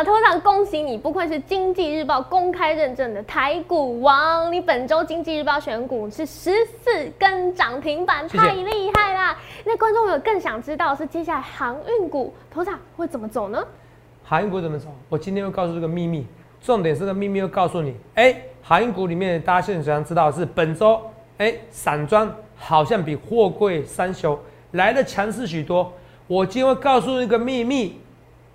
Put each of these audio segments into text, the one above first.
哇，头长恭喜你，不愧是经济日报公开认证的台股王。你本周经济日报选股是十四根涨停板，谢谢太厉害啦！那观众有更想知道是接下来航运股头场会怎么走呢？航运股怎么走？我今天会告诉这个秘密，重点是这个秘密会告诉你，哎、航运股里面大家现在想知道的是本周，哎、散装好像比货柜三雄来的强势许多。我今天会告诉你一个秘密，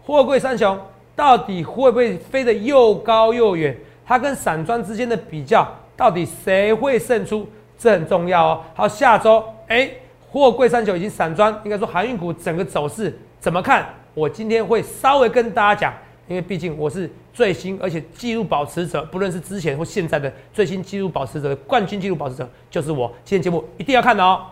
货柜三雄到底会不会飞得又高又远？它跟散装之间的比较，到底谁会胜出？这很重要哦。好，下周哎，货柜三九已经散装，应该说航运股整个走势怎么看？我今天会稍微跟大家讲，因为毕竟我是最新而且纪录保持者，不论是之前或现在的最新纪录保持者的冠军纪录保持者，就是我。今天节目一定要看的哦。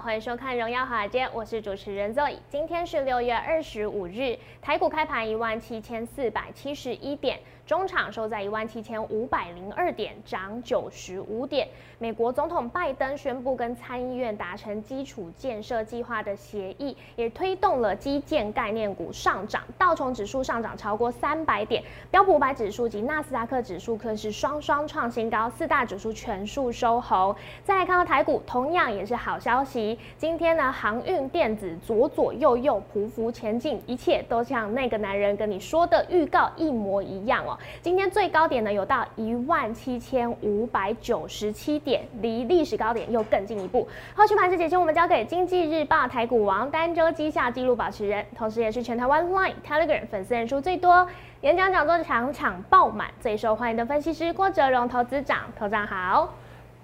欢迎收看《荣耀华尔街》，我是主持人 Zoe。今天是六月二十五日，台股开盘一万七千四百七十一点，中场收在一万七千五百零二点，涨九十五点。美国总统拜登宣布跟参议院达成基础建设计划的协议，也推动了基建概念股上涨，道琼指数上涨超过三百点，标普五百指数及纳斯达克指数更是双双创新高，四大指数全数收红。再来看到台股，同样也是好消息。今天呢，航运电子左左右右匍匐前进，一切都像那个男人跟你说的预告一模一样哦。今天最高点呢有到一万七千五百九十七点，离历史高点又更进一步。后续盘势解析我们交给经济日报台股王单周绩效纪录保持人，同时也是全台湾 Line、Telegram 粉丝人数最多。演讲讲座场场爆满，最受欢迎的分析师郭哲荣投资长，投长好。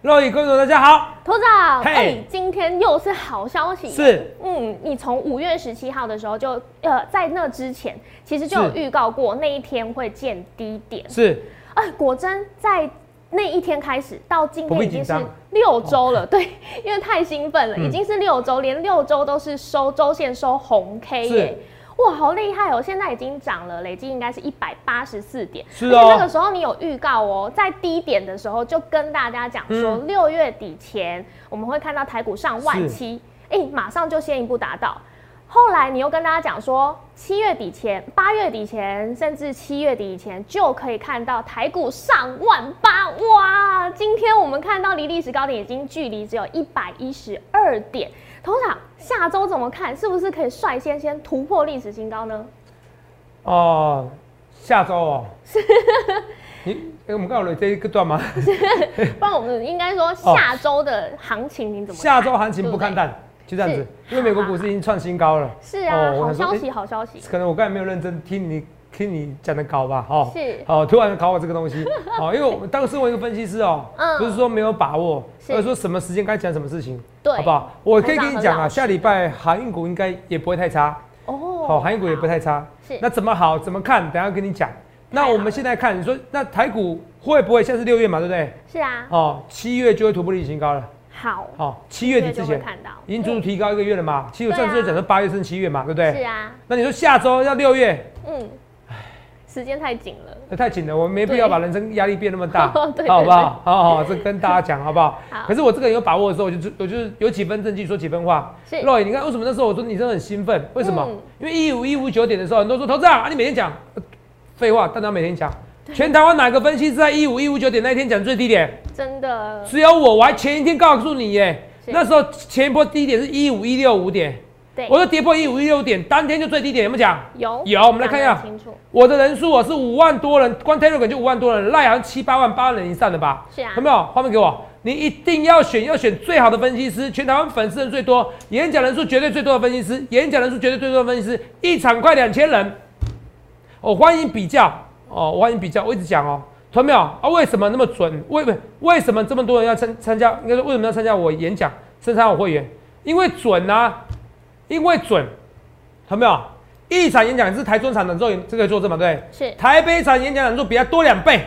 各位观众大家好，头长，嘿。哎、今天又是好消息。是，嗯，你从五月十七号的时候就，呃，在那之前，其实就有是预告过那一天会见低点。是。哎、果真在那一天开始到今天已经是六周了，对，因为太兴奋了，嗯。已经是六周，连六周都是收周线收红 K 是。耶。哇，好厉害哦！现在已经涨了，累计应该是一百八十四点。是而且那个哦，时候你有预告哦，在低点的时候就跟大家讲说，嗯六月底前我们会看到台股上万七，哎、马上就先一步达到。后来你又跟大家讲说，七月底前、八月底前，甚至七月底以前就可以看到台股上万八，哇！今天我们看到离历史高点已经距离只有一百一十二点，头场下周怎么看？是不是可以率先先突破历史新高呢？哦，下周哦，你哎我们刚好有这一个段吗？不然我们应该说下周的行情你怎么看？下周行情不看对淡，就这样子，因为美国股市已经创新高了。是啊，好消息，好消息。可能我刚才没有认真听你听你讲的搞吧，哦，是。哦，突然考我这个东西，哦，因为我们当身为一个分析师哦，嗯。不是说没有把握，是。而是说什么时间该讲什么事情，对。好不好？我可以跟你讲啊，下礼拜航运股应该也不会太差，哦，好，航运股也不太差，是。那怎么好怎么看？等下跟你讲。那我们现在看，你说那台股会不会现在是六月嘛，对不对？是啊，哦，七月就会突破历史新高了。好，好，七月底之前。看到。已经足足提高一个月了嘛。其实我对啊上次就讲说八月升七月嘛，对不对？是啊，那你说下周要六月，嗯，时间太紧了。那太紧了，我没必要把人生压力变那么大，对对好不好？好好，这跟大家讲好不好？好可是我这个人有把握的时候，我就我就是有几分证据说几分话。是 Roy，你看为什么那时候我说你真的很兴奋？为什么？嗯因为一五一五九点的时候，很多人说投资啊，啊你每天讲，呃废话，但他每天讲。全台湾哪个分析师在一五一五九点那一天讲最低点？真的只有我，我还前一天告诉你耶。那时候前一波低点是一五一六五点，对，我就跌破一五一六点，当天就最低点，有没有讲？有有我们来看一下清楚，我的人数我是五万多人，光 Telegram 就五万多人，赖好像七八万、八万人以上的吧？是啊有没有？画面给我，你一定要选，要选最好的分析师，全台湾粉丝人最多，演讲人数绝对最多的分析师，演讲人数绝对最多的分析师，一场快两千人。我、欢迎比较哦，我欢迎比较，我一直讲哦，同没有啊？为什么那么准？为为什么这么多人要参参加？应该说为什么要参加我演讲，甚至参加我会员？因为准啊，因为准，有没有？一场演讲是台中场的肉眼这个作证嘛，对？是，台北场演讲人数比它多两倍，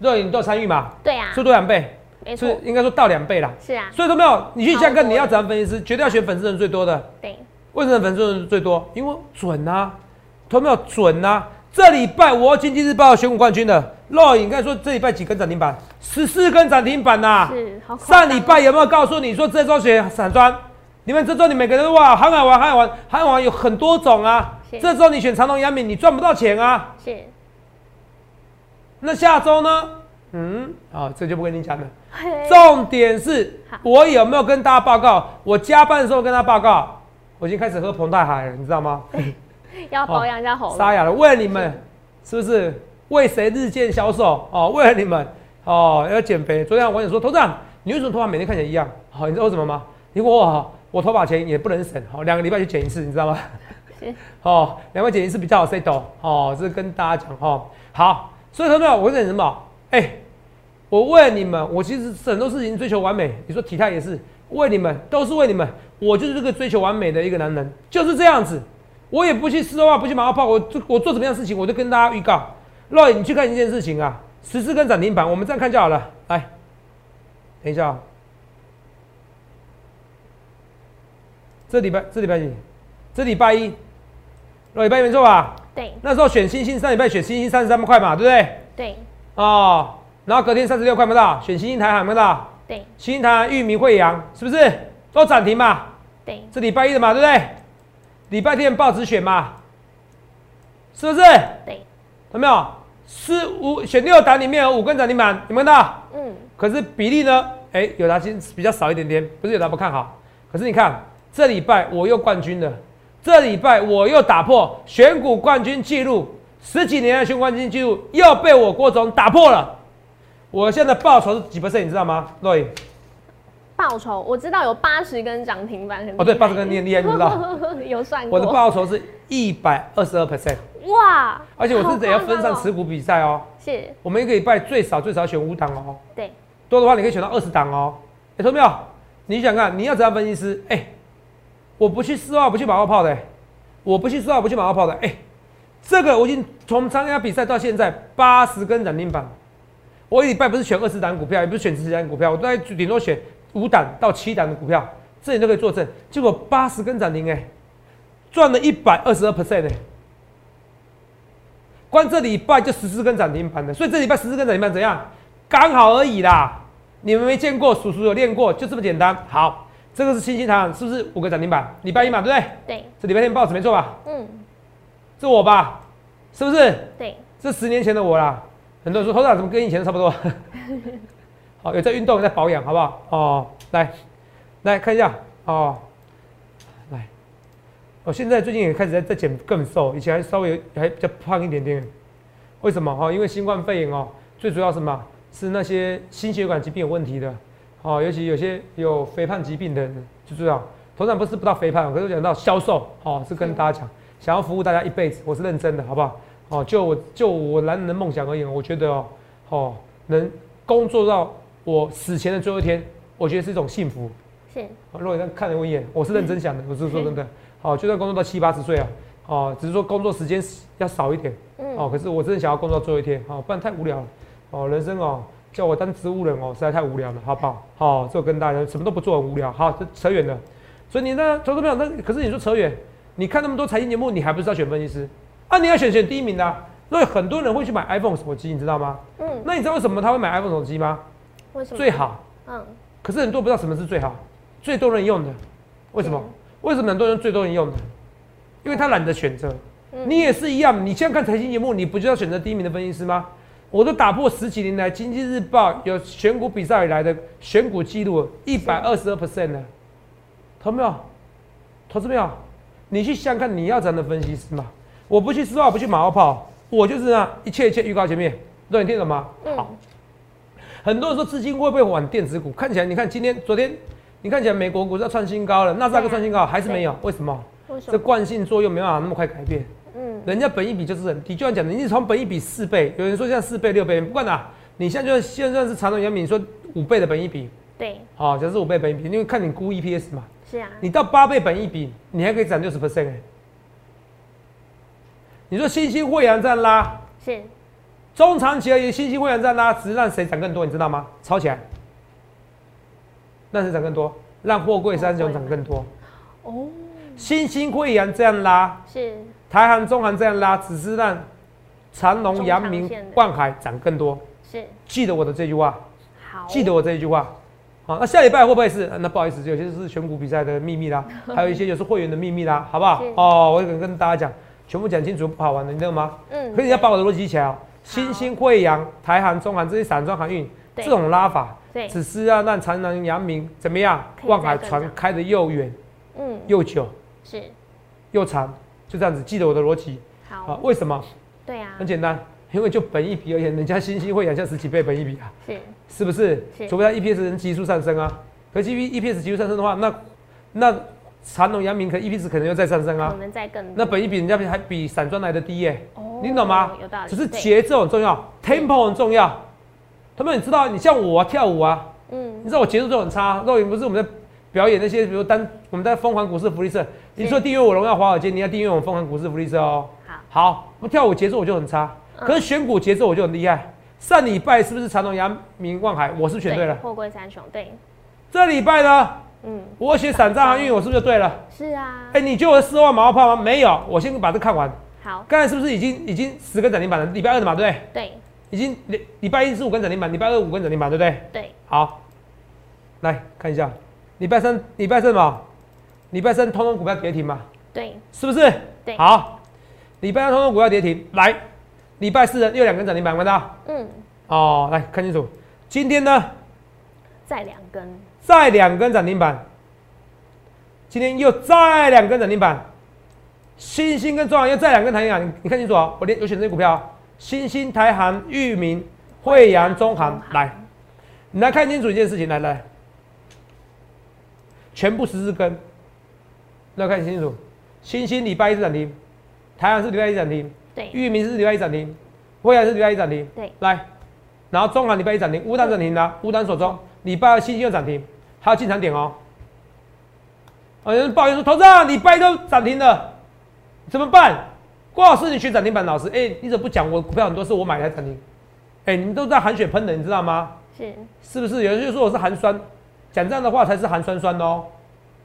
肉眼你都有参与嘛？对啊是，多两倍，没错是，应该说到两倍啦。是啊，所以都没有，你去想超多看你要怎样分析师，绝对要选粉丝人最多的。对，为什么粉丝人最多？因为准啊，都没有准啊，这礼拜我经济日报选股冠军的肉影，刚才说这礼拜几根涨停板？十四根涨停板呐、是上礼拜有没有告诉你说这周选散装？你们这周你每个人都哇，航海王，航海王，航海王有很多种啊是。这周你选长隆、阳明，你赚不到钱啊。是那下周呢？嗯，啊，这就不跟你讲了。重点是我有没有跟大家报告？我加班的时候跟他报告，我已经开始喝彭泰海了，你知道吗？要保养一下喉咙。沙哑了，为了你们，是不是？为谁日渐消瘦？哦，为了你们，哦，要减肥。昨天我跟你说，头长，你为什么头发每天看起来一样？好、你知道为什么吗？因为我我头发钱也不能省，好、两个礼拜去剪一次，你知道吗？是 哦，两个剪一次比较好 set 哦，这是跟大家讲哦。好，所以同学们，我跟你什么？哎、我问你们，我其实很多事情追求完美。你说体态也是为你们，都是为你们。我就是这个追求完美的一个男人，就是这样子。我也不去丝袜，不去马后炮，我做我做什么样的事情，我就跟大家预告。Roy，你去看一件事情啊，十四根涨停板，我们这样看就好了。来，等一下、哦，这礼拜这礼拜几？这礼拜一，礼拜一没错吧？对那时候选星星，上礼拜选星星三十三块嘛，对不对？对哦，然后隔天三十六块没到，选星星台海有没到？对星星台海、裕民、惠阳是不是都涨停嘛？对是礼拜一的嘛，对不对？礼拜天报纸选嘛，是不是？对，有没有？四五选六档里面有五根涨停板，有没有看到？嗯，可是比例呢？哎，有达今比较少一点点，不是有达不看好。可是你看这礼拜我又冠军了，这礼拜我又打破选股冠军记录，十几年的选股冠军记录又被我郭总打破了。我现在报酬是几 percent，你知道吗？洛伊？报酬我知道有八十根涨停板，哦，对，八十根你很厉害，你知道？有算过。我的报酬是一百二十二 percent，哇，而且我是得要分好夸张哦上持股比赛哦。是，我们一个礼拜最少最少选五档哦。对多的话，你可以选到二十档哦。哎、同没有？你想看，你要怎样分析师？哎、我不去四号，不去马后炮的、我不去四号，不去马后炮的。哎、这个我已经从参加比赛到现在八十根涨停板，我一礼拜不是选二十档股票，也不是选十几档股票，我都在顶多选五档到七档的股票，这里都可以作证。结果八十根涨停，哎，赚了一百二十二 percent 哎。光这礼拜就十四根涨停板的，所以这礼拜十四根涨停板怎样？刚好而已啦。你们没见过，叔叔有练过，就这么简单。好，这个是星星堂，是不是五个涨停板？礼拜一嘛，对不对？对，这礼拜天报纸没错吧？嗯，是我吧？是不是？对，这十年前的我啦。很多人说头长怎么跟以前差不多？好，有在运动，有在保养，好不好？哦，来，来看一下哦，来，我、现在最近也开始在在减更瘦，以前还稍微有还比较胖一点点。为什么？哈、因为新冠肺炎哦，最主要什么？是那些心血管疾病有问题的，哦，尤其有些有肥胖疾病的人，就知道。头长不是不到肥胖，可是我讲到销售，哦，是跟大家讲，想要服务大家一辈子，我是认真的，好不好？哦，就我就我男人的梦想而言，我觉得哦，哦，能工作到我死前的最后一天，我觉得是一种幸福。是，哦如果你看了我一眼，我是认真想的，我是说真的。好，就算工作到七八十岁啊，哦，只是说工作时间要少一点，嗯，哦，可是我真的想要工作到最后一天，哦，不然太无聊了。哦，人生哦，叫我当植物人哦，实在太无聊了，好不好？好、这我跟大家什么都不做很无聊。好，这扯远了。所以你呢，投资朋友，那可是你说扯远，你看那么多财经节目，你还不是要选分析师啊？你要选选第一名的、啊。所以很多人会去买 iPhone 手机，你知道吗？嗯，那你知道为什么他会买 iPhone 手机吗？为什么？最好，嗯，可是很多人不知道什么是最好，最多人用的，为什么？为什么很多人最多人用的？因为他懒得选择。嗯你也是一样，你现在看财经节目，你不就要选择第一名的分析师吗？我都打破十几年来《经济日报》有选股比赛以来的选股记录，一百二十二 percent 呢，投没有？投资没有？你去想想看，你要怎样的分析师嘛？我不去丝袜，不去马后炮，我就是啊，一切一切预告前面，都你听懂吗？嗯好。很多人说资金会不会往电子股？看起来，你看今天、昨天，你看起来美国股市要创新高了，纳斯达克创新高还是没有？为什么？什么？惯性作用没办法那么快改变。嗯，人家本一比就是很低，就像讲的，你从本一比四倍，有人说现在四倍、六倍，不管哪，你现在就现在是长隆、阳明，你说五倍的本一比，对，好、假设是五倍本一比，因为看你估 EPS 嘛，是啊，你到八倍本一比，你还可以涨六十 percent 哎。你说新兴汇阳这样拉，是，中长期而言，新兴汇阳这样拉，只是让谁涨更多，你知道吗？抄起来，让谁涨更多？让货柜三雄涨更多。哦，新兴汇阳这样拉，是，台韩、中韩这样拉，只是让长隆、中阳明长线的、万海涨更多。是。记得我的这句话，好，记得我这一句话。好，那下礼拜会不会是？呃那不好意思，有些是选股比赛的秘密啦，还有一些就是会员的秘密啦，好不好？哦，我跟跟大家讲，全部讲清楚，不好玩的，你知道吗？嗯。可是你要把我的逻辑记起来哦。新兴、惠阳、台航、中航这些散装航运，对。这种拉法，对，只是要让长南、阳明怎么样望海船开得又远嗯，又久是。又长，就这样子。记得我的逻辑啊好？，为什么？对啊很，简单，因为就本一比而言，人家新兴、惠阳像十几倍本一比啊。是是不是？是除非它 EPS 能急速上升啊，可是 E EPS 急速上升的话，那那长隆、阳明可 EPS 可能又再上升啊可，能再更那本一比人家比还比散装来的低耶、哦你懂吗？有道理，只是节奏很重要，tempo 很重要。他们你知道，你像我、啊、跳舞啊，嗯你知道我节奏就很差。肉眼不是我们在表演那些，比如单我们在疯狂股市福利社，你说订阅我荣耀华尔街，你要订阅我们疯狂股市福利社哦。好好，我跳舞节奏我就很差，嗯可是选股节奏我就很厉害。上礼拜是不是长隆、阳明、望海，我是选对了？货柜三雄对，这礼拜呢，嗯我写散装航运，我是不是就对了？是啊哎、，你觉得我的四万马后炮吗？没有，我先把这看完。好刚才是不是已经已经十根涨停板了？礼拜二的嘛，对不对？对已经礼礼拜一是五根涨停板，礼拜二五根涨停板，对不对？对好，来看一下，礼拜三礼拜三什么？礼拜三通通股票跌停嘛，对。是不是？对。好，礼拜三通通股票跌停，来，礼拜四又两根涨停板，看到？嗯。哦，来看清楚，今天呢？再两根。再两根涨停板，今天又再两根涨停板，新兴跟中航又再两根涨停板，你你看清楚啊、我连有选这些股票啊，新兴、台航、裕民、惠阳、中航，来，你来看清楚一件事情，来来，全部十字根，来看清楚，星星礼拜一是涨停，台湾是礼拜一涨停，对裕民是礼拜一涨停，未来是礼拜一涨停，对来，然后中航礼拜一涨停，乌丹涨停的，乌丹手中，礼拜二星星又涨停，还有进场点哦。有人抱怨说，投资啊，礼拜一都涨停了，怎么办？郭老师，你学涨停板老师，哎、你怎么不讲我股票很多是我买的才涨停？哎、你们都在含血喷人，你知道吗？是是不是？有人就说我是寒酸，讲这样的话才是寒酸酸的哦。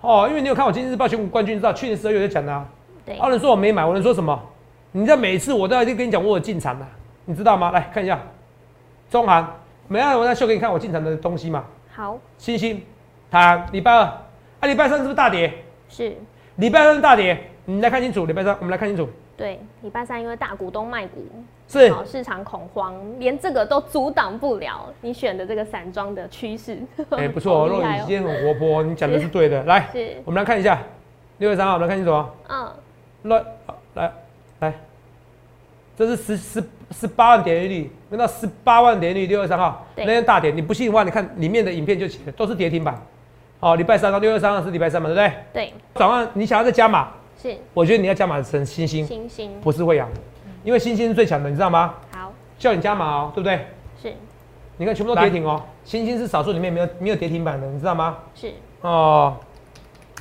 哦，因为你有看我《今日日报》选股冠军，知道去年十二月就讲的、啊。对有人说我没买，我能说什么？你在每次我都要跟你讲我有进场的、你知道吗？来看一下，中行，每样我在秀给你看我进场的东西嘛。好星星，它礼拜二，啊礼拜三是不是大跌？是礼拜三是大跌，你来看清楚。礼拜三我们来看清楚，对礼拜三因为大股东卖股，是市场恐慌，连这个都阻挡不了你选的这个散装的趋势。哎、不错哦，好厉害肉眼今天很活泼，你讲的是对的。来，是我们来看一下六月三号，我们来看清楚哦。嗯来，来，来，这是十十十八万点击率，跟到十八万点击率，六月三号那天大跌，你不信的话，你看里面的影片就都是跌停板。好，礼拜三到六月三号是礼拜三嘛，对不对？对早上你想要再加码，是我觉得你要加码成星星，星星不是惠阳，因为星星是最强的，你知道吗？好叫你加码哦，对不对？是你看全部都跌停哦，星星是少数里面没有没有跌停板的，你知道吗？是哦，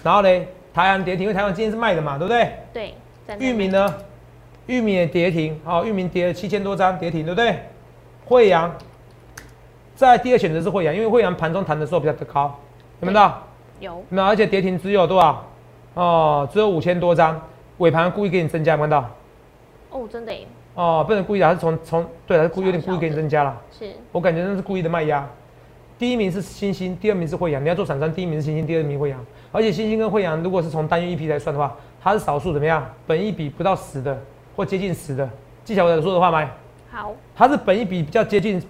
然后嘞，台湾跌停，因为台湾今天是卖的嘛，对不对？对站在域名呢？域名也跌停，好、域名跌了七千多张，跌停，对不对？惠阳，在第二选择是惠阳，因为惠阳盘中弹的时候比较高，有没有到？有有没有？而且跌停只有多少？哦，只有五千多张，尾盘故意给你增加，看到？哦真的耶哦，不能故意的，他是从从对，他是故意有点故意给你增加了。是我感觉那是故意的卖压。第一名是星星，第二名是惠阳。你要做散装，第一名是星星，第二名惠阳。而且星星跟惠阳，如果是从单月一批来算的话，它是少数怎么样？本一比不到十的，或接近十的。记巧我说的话吗？好它是本一比比较接近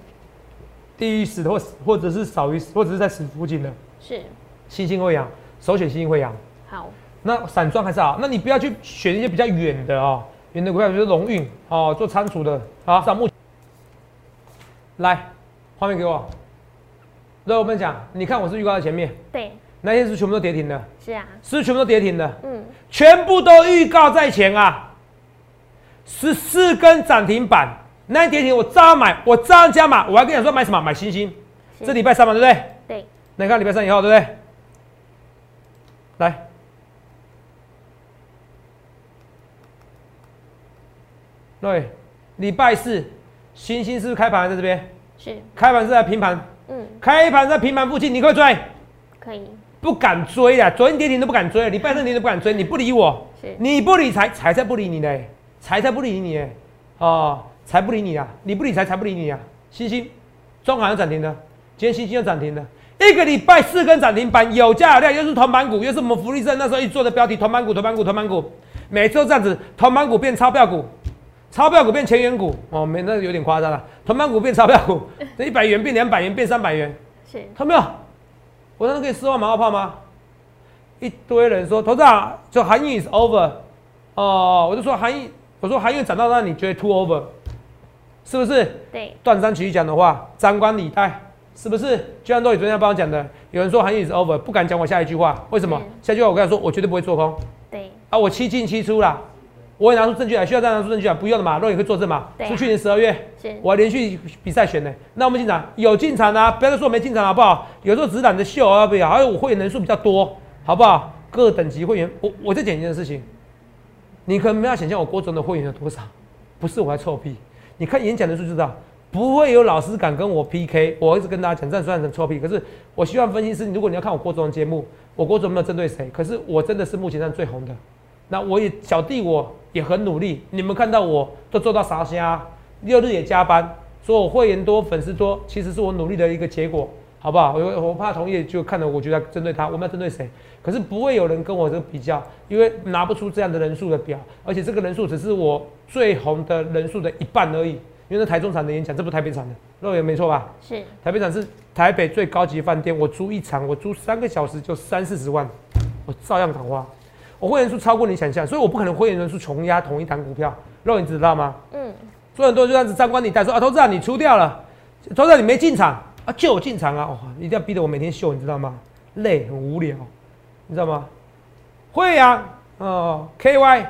低于十的，或或者是少于，或者是在十附近的。是星星惠阳，首选星星惠阳。好那散装还是好，那你不要去选一些比较远的哦，远的股票，比如说龙运哦，做仓储的啊，上目。来，画面给我。那我们讲，你看我是预告在前面，对。那些是全部都跌停的，是啊。是不是全部都跌停的，嗯。全部都预告在前啊，十四根涨停板，那一跌停我照样买，我照样加码，我还跟你讲说买什么？买星星，是。这礼拜三嘛，对不对？对。那你看礼拜三以后，对不对？来，对，礼拜四，星星是不是开盘在这边？是。开盘是在平盘，嗯。开盘在平盘附近，你可以追，可以。不敢追啊！昨天跌停都不敢追了，礼拜三跌停都不敢追，你不理我，是。你不理财，财才不理你嘞，财才不理你嘞，哦，才不理你啊！你不理财，才不理你啊！星星，中行要涨停了，今天星星要涨停了，一个礼拜四根涨停板，有价有量，又是同板股，又是我们福利社那时候一做的标题，同板股，同板股，同板股，每次都这样子，同板股变钞票股，钞票股变千元股，哦，没那有点夸张了，同板股变钞票股，这一百元变两百元变三百元，是，看到没有？我真的可以四万马后炮吗？一堆人说，投资长，就韩运 is over，哦，我就说韩运，我说韩运涨到那，你觉得 too over？是不是？对，断章取义讲的话，张冠李戴，是不是？就像豆你昨天帮我讲的，有人说韩语是 over，不敢讲我下一句话，为什么？下一句话我跟他说，我绝对不会做空。对。啊，我七进七出啦，我也拿出证据来，需要再拿出证据来，不用的嘛，肉也可以作证嘛。是去年十二月，是，我连续比赛选的，那我们进场有进场啊，不要再说没进场好不好？有时候只是懒得秀啊，不要，还有我会员人数比较多，好不好？各等级会员，我我在讲一件事情，你可能没有想象我郭总的会员有多少，不是我在臭屁。你看演讲的时候就知道，不会有老师敢跟我 PK。我一直跟大家讲，这样算成臭屁。可是我希望分析师，如果你要看我郭总的节目，我郭总没有针对谁，可是我真的是目前上最红的。那我也小弟我也很努力，你们看到我都做到啥虾，六日也加班，说我会员多粉丝多，其实是我努力的一个结果，好不好？我我怕同业就看了，我觉得针对他，我们要针对谁？可是不会有人跟我这个比较，因为拿不出这样的人数的表，而且这个人数只是我最红的人数的一半而已。因为那台中场的演讲，这不台北场的，肉眼没错吧？是台北场是台北最高级饭店，我租一场，我租三个小时就三四十万，我照样讲话。我会员数超过你想象，所以我不可能会员人数重压同一档股票。肉眼知道吗？嗯。所以很多人就这样子张冠李戴说啊，投资人你出掉了，投资人你没进场啊，就我进场啊，哇，一定要逼得我每天秀，你知道吗？累，很无聊。你知道吗？会呀，哦，KY，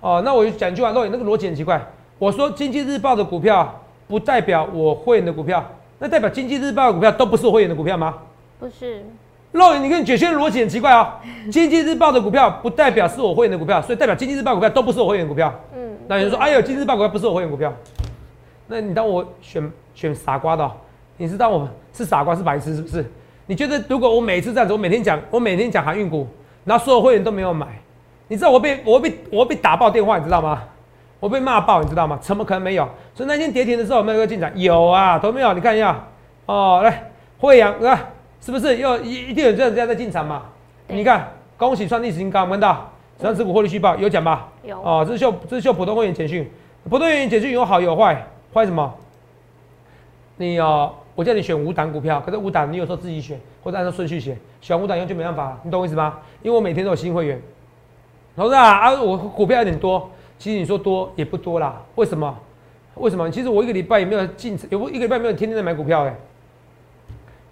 哦，那我就讲一句话，肉眼那个逻辑很奇怪。我说经济日报的股票不代表我会员的股票，那代表经济日报的股票都不是我会员的股票吗？不是。肉眼，你看解析的逻辑很奇怪哦。经济日报的股票不代表是我会员的股票，所以代表经济日报股票都不是我会员股票。嗯。那有人说，哎呦，经济日报股票不是我会员股票，那你当我选选傻瓜的？你是当我是傻瓜是白痴是不是？你觉得如果我每次这样子，我每天讲，我每天讲航运股，然后所有会员都没有买，你知道我被我被我被打爆电话，你知道吗？我被骂爆，你知道吗？怎么可能没有？所以那天跌停的时候有没有进场？有啊，都没有。你看一下，哦，来惠阳，看是不是又一一定有这样这样在进场嘛？你看，恭喜创历史新高，看到？上持股获利续报有讲吧？有。哦，这是秀这是秀普通会员简讯，普通会员简讯有好有坏，坏什么？你哦。我叫你选五档股票，可是五档你有时候自己选，或者按照顺序选，选五档以后就没办法，你懂我意思吗？因为我每天都有新会员，老师啊啊，我股票有点多，其实你说多也不多啦，为什么？为什么？其实我一个礼拜也没有进，有一个礼拜没有天天在买股票哎，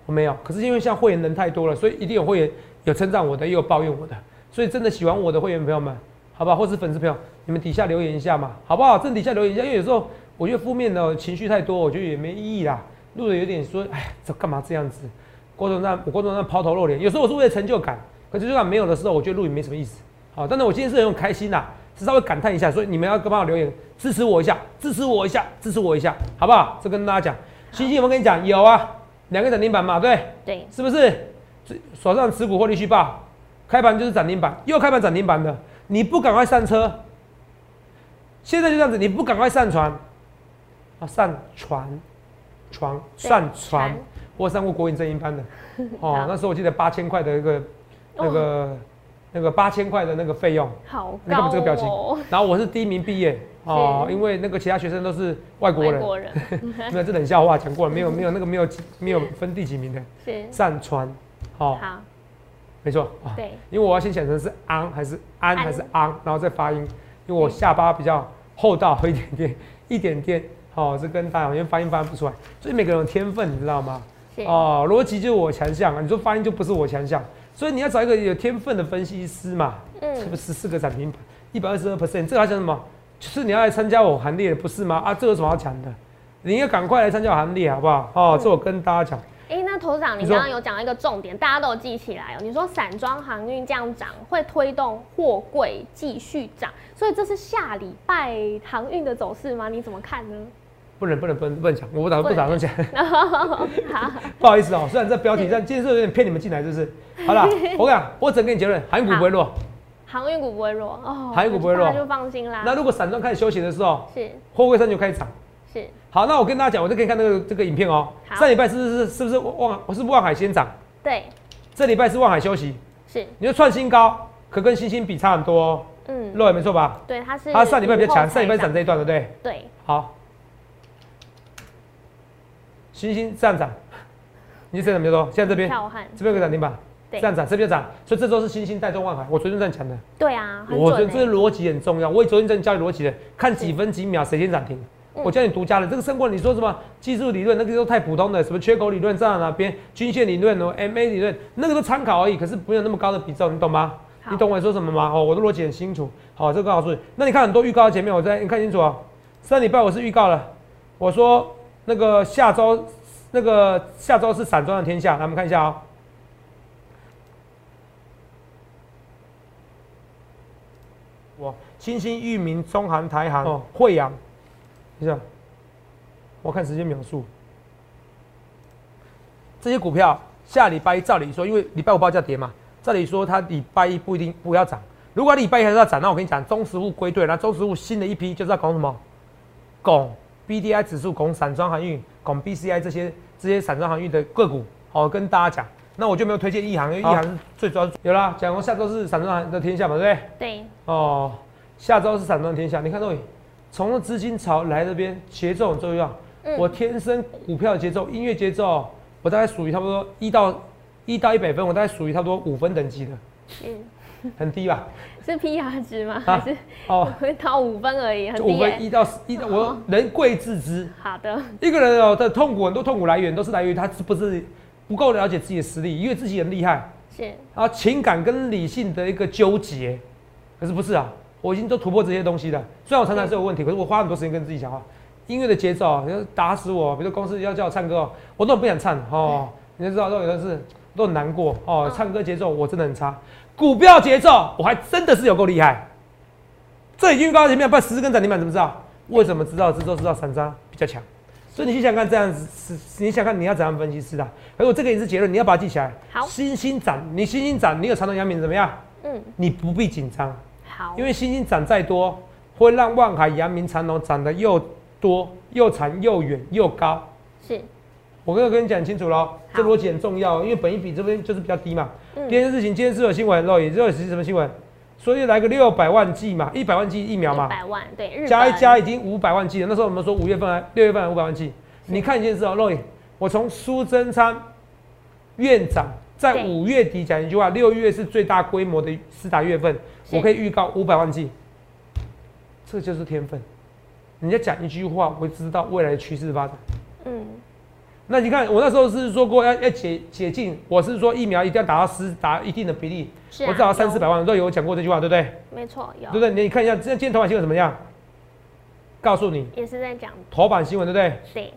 我没有。可是因为像会员人太多了，所以一定有会员有称赞我的，也有抱怨我的，所以真的喜欢我的会员朋友们，好不好？或是粉丝朋友，你们底下留言一下嘛，好不好？正底下留言一下，因为有时候我觉得负面的情绪太多，我觉得也没意义啦。录的有点说，哎，这干嘛这样子？郭总那我郭总那抛头露脸，有时候我是为了成就感，可成就感没有的时候，我觉得录影没什么意思。好，但是我今天是很开心呐，是稍微感叹一下，所以你们要帮我留言支持我一下，支持我一下，支持我一下，好不好？这跟大家讲，星星有没有跟你讲？有啊，两个涨停板嘛，对对，是不是？手上持股获利续报，开盘就是涨停板，又开盘涨停板的，你不赶快上车，现在就这样子，你不赶快上船啊，上船。船上船，我上过国营正音班的，哦，那时候我记得八千块的一个那个那个八千块的那个费用，好高这个表情。然后我是第一名毕业，哦，因为那个其他学生都是外国人，国人，没有这冷笑话讲过了，没有没有那个没有没有分第几名的，是。上船，好，没错，对，因为我要先想成是安还是安还是昂，然后再发音，因为我下巴比较厚道一点点，一点点。哦，这跟大家因为发音发不出来，所以每个人有天分，你知道吗？哦，逻辑就是我强项啊，你说发音就不是我强项，所以你要找一个有天分的分析师嘛。嗯，是不是？四个涨停板，一百二十二 percent，这个叫什么？就是你要来参加我行列的，不是吗？啊，这有什么好讲的？你要赶快来参加我行列，好不好？哦，这我跟大家讲。哎，那头长，你刚刚有讲到一个重点，大家都有记起来哦。你说散装航运这样涨，会推动货柜继续涨，所以这是下礼拜航运的走势吗？你怎么看呢？不能不能不能不能讲，我不打不打算讲。不好意思哦，虽然这标题上今天是有点骗你们进来，是不是？好了，我讲，我整给你结论，航运股不会弱，航运股不会弱哦，航运股不会弱，那就放心啦。那如果散装开始休息的时候，是货柜上就开始涨，是好，那我跟大家讲，我再给你看那个这个影片哦。好上礼拜是不是是不是望我是不是望海先涨？对，这礼拜是望海休息。是你说创新高，可跟星星比差很多哦。嗯，肉也没错吧？对，它是它上礼拜比较强，上礼拜才涨这一段，对不对？对，好，星星这样涨，你这怎么说？现在这边这边有个涨停板，对这样涨，这边涨，所以这周是星星带动万海。我昨天这样讲的，对啊，很我觉得这个逻辑很重要。我昨天真的教你逻辑的，看几分几秒谁先涨停。嗯我教你独家的，这个胜过你说什么技术理论，那个都太普通的，什么缺口理论站在哪边，均线理论哦，MA 理论，那个都参考而已，可是没有那么高的比重，你懂吗？你懂我说什么吗？哦，我的逻辑很清楚。好，这个告诉你。那你看很多预告前面，我在你看清楚哦。上礼拜我是预告了，我说那个下周那个下周是散装的天下，来我们看一下哦。我新兴、裕民、中韩、台航、哦、惠阳，等一下，我看时间描述。这些股票下礼拜一照理说，因为礼拜五报价跌嘛，照理说它礼拜一不一定不要涨。如果礼拜一还是要涨，那我跟你讲，中实物归队，那中实物新的一批就是要拱什么？拱 B D I 指数，拱散装航运，拱 B C I 这些这些散装航运的个股，好跟大家讲。那我就没有推荐一航，因为一航是最主要有啦，讲过下周是散装航的天下嘛，对不对？对，哦，下周是散装天下，你看这里，从资金潮来这边，节奏很重要。嗯。我天生股票的节奏、音乐节奏，我大概属于差不多一到一到一百分，我大概属于差不多五分等级的，嗯。很低吧？是 PR 值吗？啊还是哦，会到五分而已，很低一到一到我人贵自知，好的，一个人哦的痛苦，很多痛苦来源都是来源于他是不是不够了解自己的实力，因为自己很厉害，是。然后情感跟理性的一个纠结，可是不是啊？我已经都突破这些东西了。虽然我常常是有问题，可是我花很多时间跟自己讲话。音乐的节奏啊，你要打死我，比如说公司要叫我唱歌哦，我都很不想唱哦。你就知道，都有的是都很难过哦。唱歌节奏我真的很差，股票节奏我还真的是有够厉害。这已经预告前面，不然十根涨停板怎么知道？为什么知道？这都知道散张比较强。所以你去想看这样子，是你想看你要怎样分析是的。可是我这个也是结论，你要把它记起来。好星星涨，你星星涨，你有长头阳明怎么样？嗯，你不必紧张，好，因为星星涨再多，会让万海、阳明、长隆涨得又多、又长、又远、又高。是我刚刚跟你讲清楚了，这逻辑很重要，因为本一比这边就是比较低嘛。嗯第二件事情，今天是有新闻，肉眼肉也是什么新闻？所以来个六百万剂嘛，一百万剂疫苗嘛一，百万，对，加一加已经五百万剂了。那时候我们说五月份还六月份还五百万剂。你看一件事哦，肉眼，我从苏贞昌院长在五月底讲一句话，六月是最大规模的施打月份，我可以预告五百万剂，这就是天分。人家讲一句话，我就知道未来的趋势发展。嗯，那你看，我那时候是说过要要解解禁，我是说疫苗一定要达到十打一定的比例，啊，我至少三四百万，都有讲过这句话，对不对？没错，有，对不对？你看一下，这今天头版新闻怎么样？告诉你，也是在讲，头版新闻对不对？对，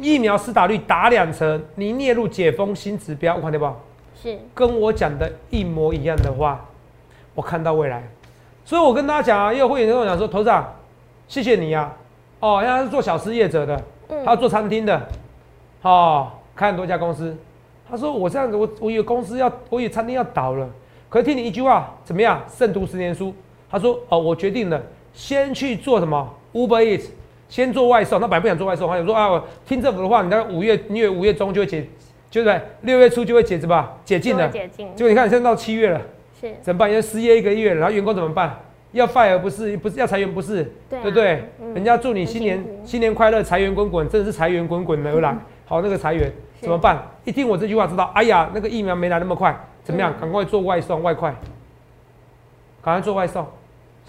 疫苗施打率打两成，你列入解封新指标，我看到不？是跟我讲的一模一样的话，我看到未来。所以我跟大家讲啊，也有会员跟我讲说，头长，谢谢你啊、哦，因为他是做小失业者的，嗯他做餐厅的，哦，开很多家公司。他说我这样子，我我以为公司要，我以为餐厅要倒了，可是听你一句话，怎么样？胜读十年书。他说哦，我决定了，先去做什么 Uber Eats，先做外送。他本来不想做外送，他想说啊，我听政府的话，你大概五月，你以为五月中就会解，就是六月初就会解什么解禁了解禁，结果你看，现在到七月了，是，怎么办？要失业一个月了，然后员工怎么办？要 fire 不是，不是要裁员不是，对啊不对？嗯人家祝你新年新年快乐，财源滚滚，真的是财源滚滚而来。好，那个裁员怎么办？一听我这句话，知道，哎呀，那个疫苗没来那么快，怎么样？嗯赶快做外送外快，赶快做外送。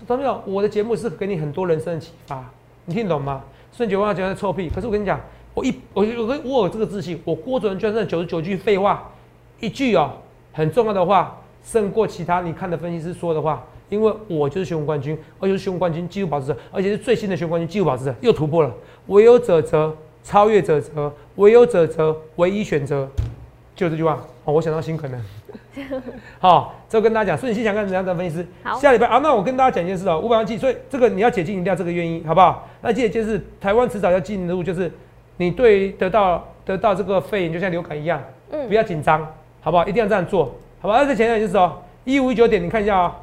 懂没有？我的节目是给你很多人生的启发，你听懂吗？顺九万觉得臭屁，可是我跟你讲，我一我我跟我有这个自信，我郭主任居然九十九句废话，一句哦很重要的话，胜过其他你看的分析师说的话，因为我就是选股冠军，而且是选股冠军纪录保持者，而且是最新的选股冠军纪录保持者，又突破了。唯有者则，超越者则，唯有者则，唯一选择，就这句话。哦，我想到新可能。好，这个跟大家讲，所以你先想看怎样的分析师。好下礼拜啊，那我跟大家讲一件事哦，五百万计，所以这个你要解禁一定要这个原因，好不好？那记得就是台湾迟早要进入，就是你对得到得到这个肺炎，就像流感一样，嗯不要紧张，好不好？一定要这样做，好不好？那再讲讲就是哦，一五一九点，你看一下啊，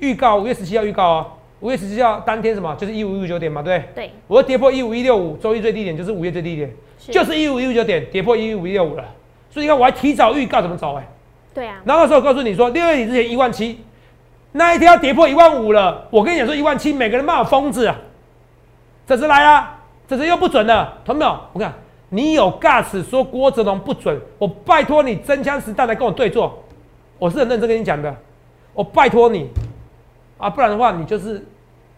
预告五月十七号预告哦，五月十七号当天什么？就是一五一五九点嘛，对不对？对，我要跌破一五一六五，周一最低点就是五月最低点，是就是一五一五九点跌破一五一六五了。所以你看，我还提早预告怎么走哎、对啊，然后那时候我告诉你说，六月底之前一万七，那一天要跌破一万五了。我跟你讲说一万七，每个人骂我疯子啊！这次来啊，这次又不准了，同没有？我看你有 gas 说郭哲龙不准，我拜托你真枪实弹来跟我对坐，我是很认真跟你讲的，我拜托你。啊，不然的话你就是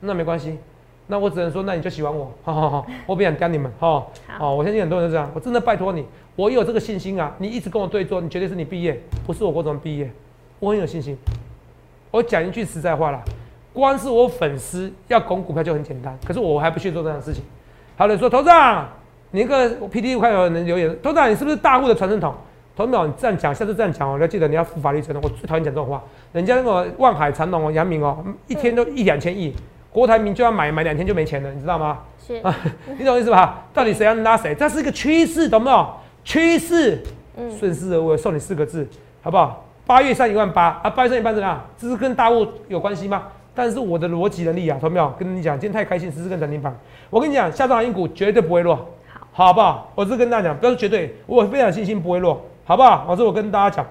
那没关系，那我只能说那你就喜欢我，好好好，我不想干你们，好，好。好，我相信很多人都这样，我真的拜托你，我有这个信心啊，你一直跟我对坐，你绝对是你毕业，不是我郭哲龙毕业，我很有信心。我讲一句实在话啦，光是我粉丝要拱股票就很简单，可是我还不去做这样的事情。还有人说，头长，你那个 P D 我看有人留言，头长你是不是大户的传声筒？头秒你这样讲，下次这样讲哦，你要记得你要负法律责任。我最讨厌讲这种话，人家那个万海长隆哦、阳明哦，一天都一两千亿，郭台铭就要买买两天就没钱了，你知道吗？是啊，你懂我意思吧？到底谁要拉谁？这是一个趋势，懂没有？趋势，嗯顺势而为，送你四个字，好不好？八月上一万八啊，八月上一万怎么样？这是跟大雾有关系吗？但是我的逻辑能力啊，懂没有？跟你讲，今天太开心，十四根涨停板。我跟你讲，下周航运股绝对不会落，好，好不好？我是跟大家讲，不要说绝对，我非常有信心不会落，好不好？我是我跟大家讲。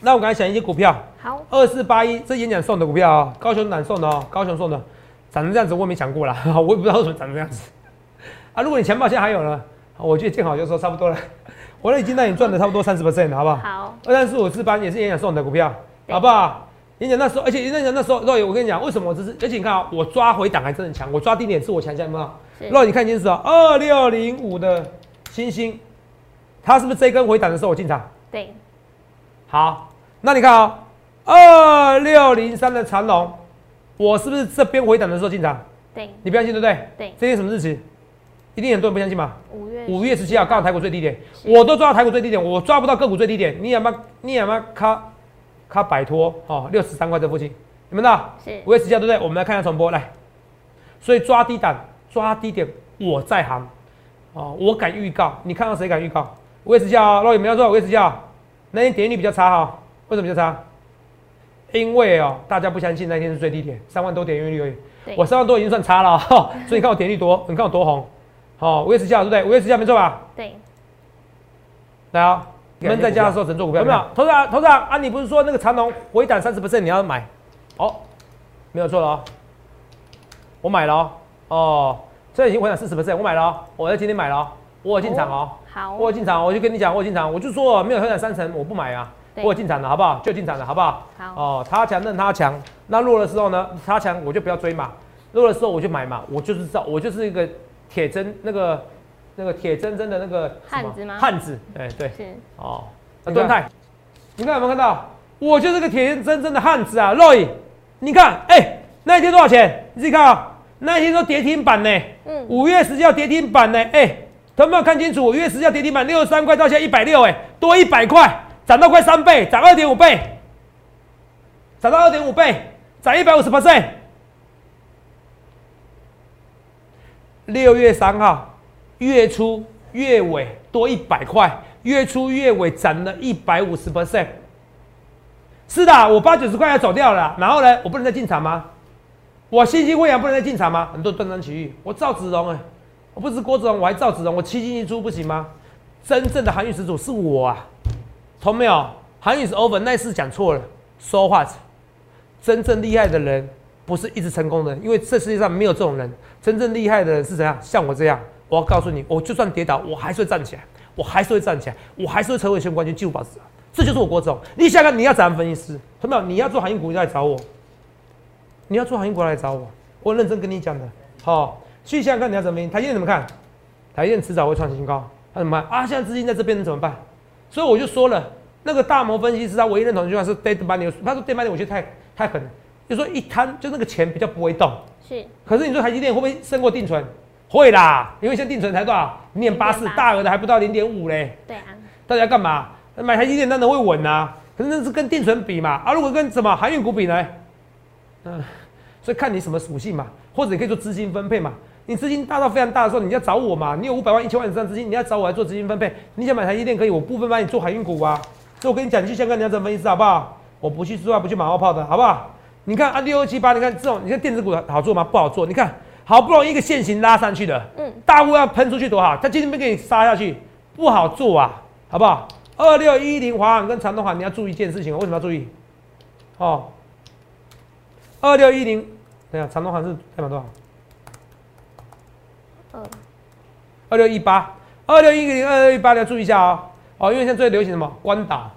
那我刚才想一些股票，好，二四八一，这演讲送的股票啊、高雄南送的哦，高雄送的，长成这样子我也没想过啦，我也不知道为什么长成这样子啊。如果你钱包现在还有呢，我觉得见好就收，差不多了。我都已经让你赚了差不多三十 percent 了，好不好？好，二三四五四班也是演讲送的股票，好不好？演讲那时候，而且演讲那时候，肉眼我跟你讲，为什么我这是？而且你看啊，我抓回档还真的很强，我抓低点是我强项，有没有？是肉你看清楚啊，二六零五的星星，它是不是这一根回档的时候我进场？对，好，那你看啊、二六零三的长龙，我是不是这边回档的时候进场？对，你不相信对不对？对，这天什么日期？一定很多人不相信吧？五月五月十七号刚好台股最低点，我都抓到台股最低点，我抓不到个股最低点，你有没有？你有没有卡卡摆脱？哦，六十三块这附近，你们呢？是五月十七号对不对？我们来看一下重播来，所以抓低档，抓低点，我在行，哦，我敢预告，你看到谁敢预告？五月十七号，若有没有说五月十七号那天点击率比较差哈、为什么比较差？因为哦，大家不相信那天是最低点，三万多点阅率而已。我三万多已经算差了、哈，所以你看我点击率多，你看我多红。好、五月十七号对不对？五月十七号没错吧？对，来啊、你们在家的时候只能做股票，有没有？头长，头长啊，你不是说那个长隆回档三十 percent 你要买？哦，没有错了哦，我买了哦。哦，这已经回档四十 percent，我买了哦，我在今天买了哦，我有进场哦，好，我有进场，我就跟你讲，我有进场，我就说没有回档三成，我不买啊，我有进场了好不好？就进场了好不好？好，哦，他强任他强，那弱的时候呢，他强我就不要追嘛，弱的时候我就买嘛，我就是知道，我就是一个铁真那个那个铁铮铮的那个汉子吗汉子，哎对，是哦，你看敦泰，你看有没有看到？我就是个铁铮铮的汉子啊，Roy，你看，哎、那一天多少钱？你自己看啊、那一天都跌停板呢，嗯，五月十七号跌停板呢，哎、有没有看清楚？五月十七号跌停板六十三块到现在一百六，哎，多一百块，涨到快三倍，涨二点五倍，涨到二点五倍，涨一百五十 percent。六月三号，月初月尾多一百块，月初月尾涨了一百五十 percent。是的，我八九十块要走掉了，然后呢，我不能再进场吗？我新兴会员不能再进场吗？很多断章取义，我赵子龙哎、我不是郭子龙，我还赵子龙，我七进一出不行吗？真正的韩愈始祖是我啊，同没有？韩愈是 over，那次讲错了说话真正厉害的人不是一直成功的，因为这世界上没有这种人。真正厉害的人是怎样？像我这样，我要告诉你，我就算跌倒，我还是会站起来，我还是会站起来，我还是会成为全国冠军，继续保持者！这就是我郭总。你想想看，你要怎样分析师？同没有？你要做航运股就来找我，你要做航运股来找我，我认真跟你讲的。好、去想想看你要怎么。台积电怎么看？台积电迟早会创新高，他怎么办啊？现在资金在这边怎么办？所以我就说了，那个大摩分析师他唯一认同的一句话是 dead money，他说 dead money 我觉得太太狠了，就说一摊就那个钱比较不会动。是可是你说台积电会不会胜过定存？会啦，因为现在定存才多少？零点八四，0.84大额的还不到零点五嘞。对啊，大家干嘛？买台积电当然会稳呐、可是那是跟定存比嘛。啊，如果跟什么航运股比呢？嗯、所以看你什么属性嘛，或者你可以做资金分配嘛。你资金大到非常大的时候，你要找我嘛。你有五百万、一千万以上资金，你要找我来做资金分配。你想买台积电可以，我部分帮你做航运股啊。所以我跟你讲，你去香港你要怎么分析好不好？我不去之外不去马后炮的好不好？你看啊，六二七八，你看这种，你看电子股好做吗？不好做。你看好不容易一个线型拉上去的，嗯，大户要喷出去多好，它今天没给你杀下去，不好做啊，好不好？二六一零华航跟长东航，你要注意一件事情，为什么要注意？哦，二六一零，等下长东航是代表多少？二二六一八，二六一零，二六一八，你要注意一下哦。哦，因为现在最流行什么？关打，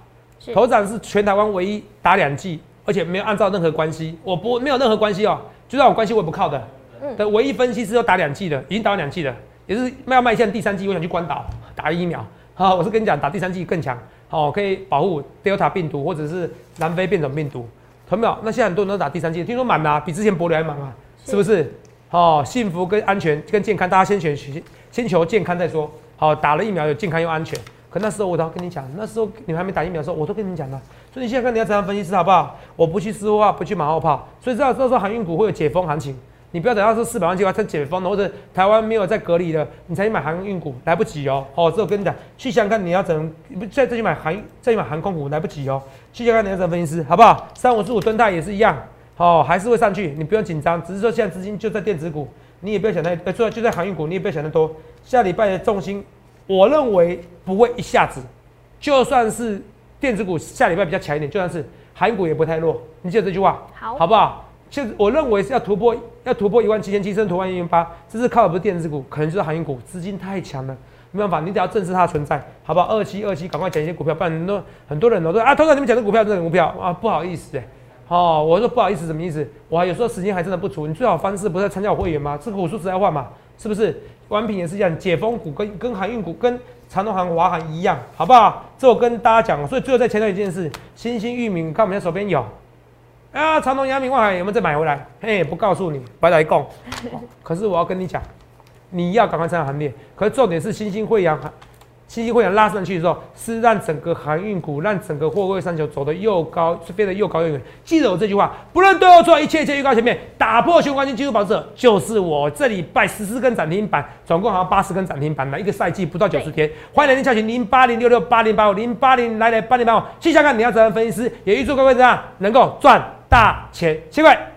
头涨是全台湾唯一打两季。而且没有按照任何关系，我不没有任何关系哦，就算有关系我也不靠的。嗯，的唯一分析师都打两剂的，已经打完两剂了，也是要迈向第三剂，我想去关岛打疫苗。好，我是跟你讲，打第三剂更强，好，可以保护 Delta 病毒或者是南非变种病毒。同没有？那现在很多人都打第三剂，听说满了，比之前博流还满啊，是不是？好，幸福跟安全跟健康，大家先选先求健康再说。好，打了疫苗有健康又安全。可那时候我都跟你讲，那时候你们还没打疫苗的时候，我都跟你讲了。所以你现在看你要怎样分析师好不好？我不去私话，不去马后炮。所以知道到时候航运股会有解封行情，你不要等到是四百万计划它解封了，或者台湾没有在隔离了，你才去买航运股，来不及哦。哦，这我跟你讲，去香港你要怎不再再去买航再去买航空股，来不及哦。去香港你要怎样分析师好不好？三五四五吨泰也是一样，哦，还是会上去，你不用紧张，只是说现在资金就在电子股，你也不要想太呃，就就在航运股，你也不要想太多。下礼拜的重心，我认为不会一下子。就算是电子股下礼拜比较强一点，就算是韩股也不太弱。你记得这句话，好，好不好？现在我认为是要突破，要突破一万七千七，升突破一万八，这是靠的不是电子股，可能就是航运股，资金太强了，没办法，你得要正视它的存在，好不好？二七二七，赶快讲一些股票，不然很多很多人都说啊，通常你们讲的股票这种股票啊，不好意思哎，哦，我说不好意思什么意思？我有时候时间还真的不足，你最好方式不是参加我会员吗？这个我说实在话嘛，是不是？完品也是一样，解封股跟跟航运股跟。长隆航、华航一样，好不好？这我跟大家讲，所以最后再强调一件事：新兴域名，看我们手边有啊，长隆、阳明、万海有没有再买回来？嘿，不告诉你，白来供。可是我要跟你讲，你要赶快参加行列。可是重点是新兴汇阳。信息会员拉上去的时候，是让整个航运股、让整个货柜三球走得又高，是飞得又高又远。记得我这句话，不论对或错，一切一切预告前面，打破循环金技术保者就是我。这礼拜十四根涨停板，总共好像八十根涨停板，来一个赛季不到九十天。欢迎来电洽询零八零六六八零八五零八零来来八零八五，细想看你要怎样分析师，也预祝各位怎样能够赚大钱，谢谢。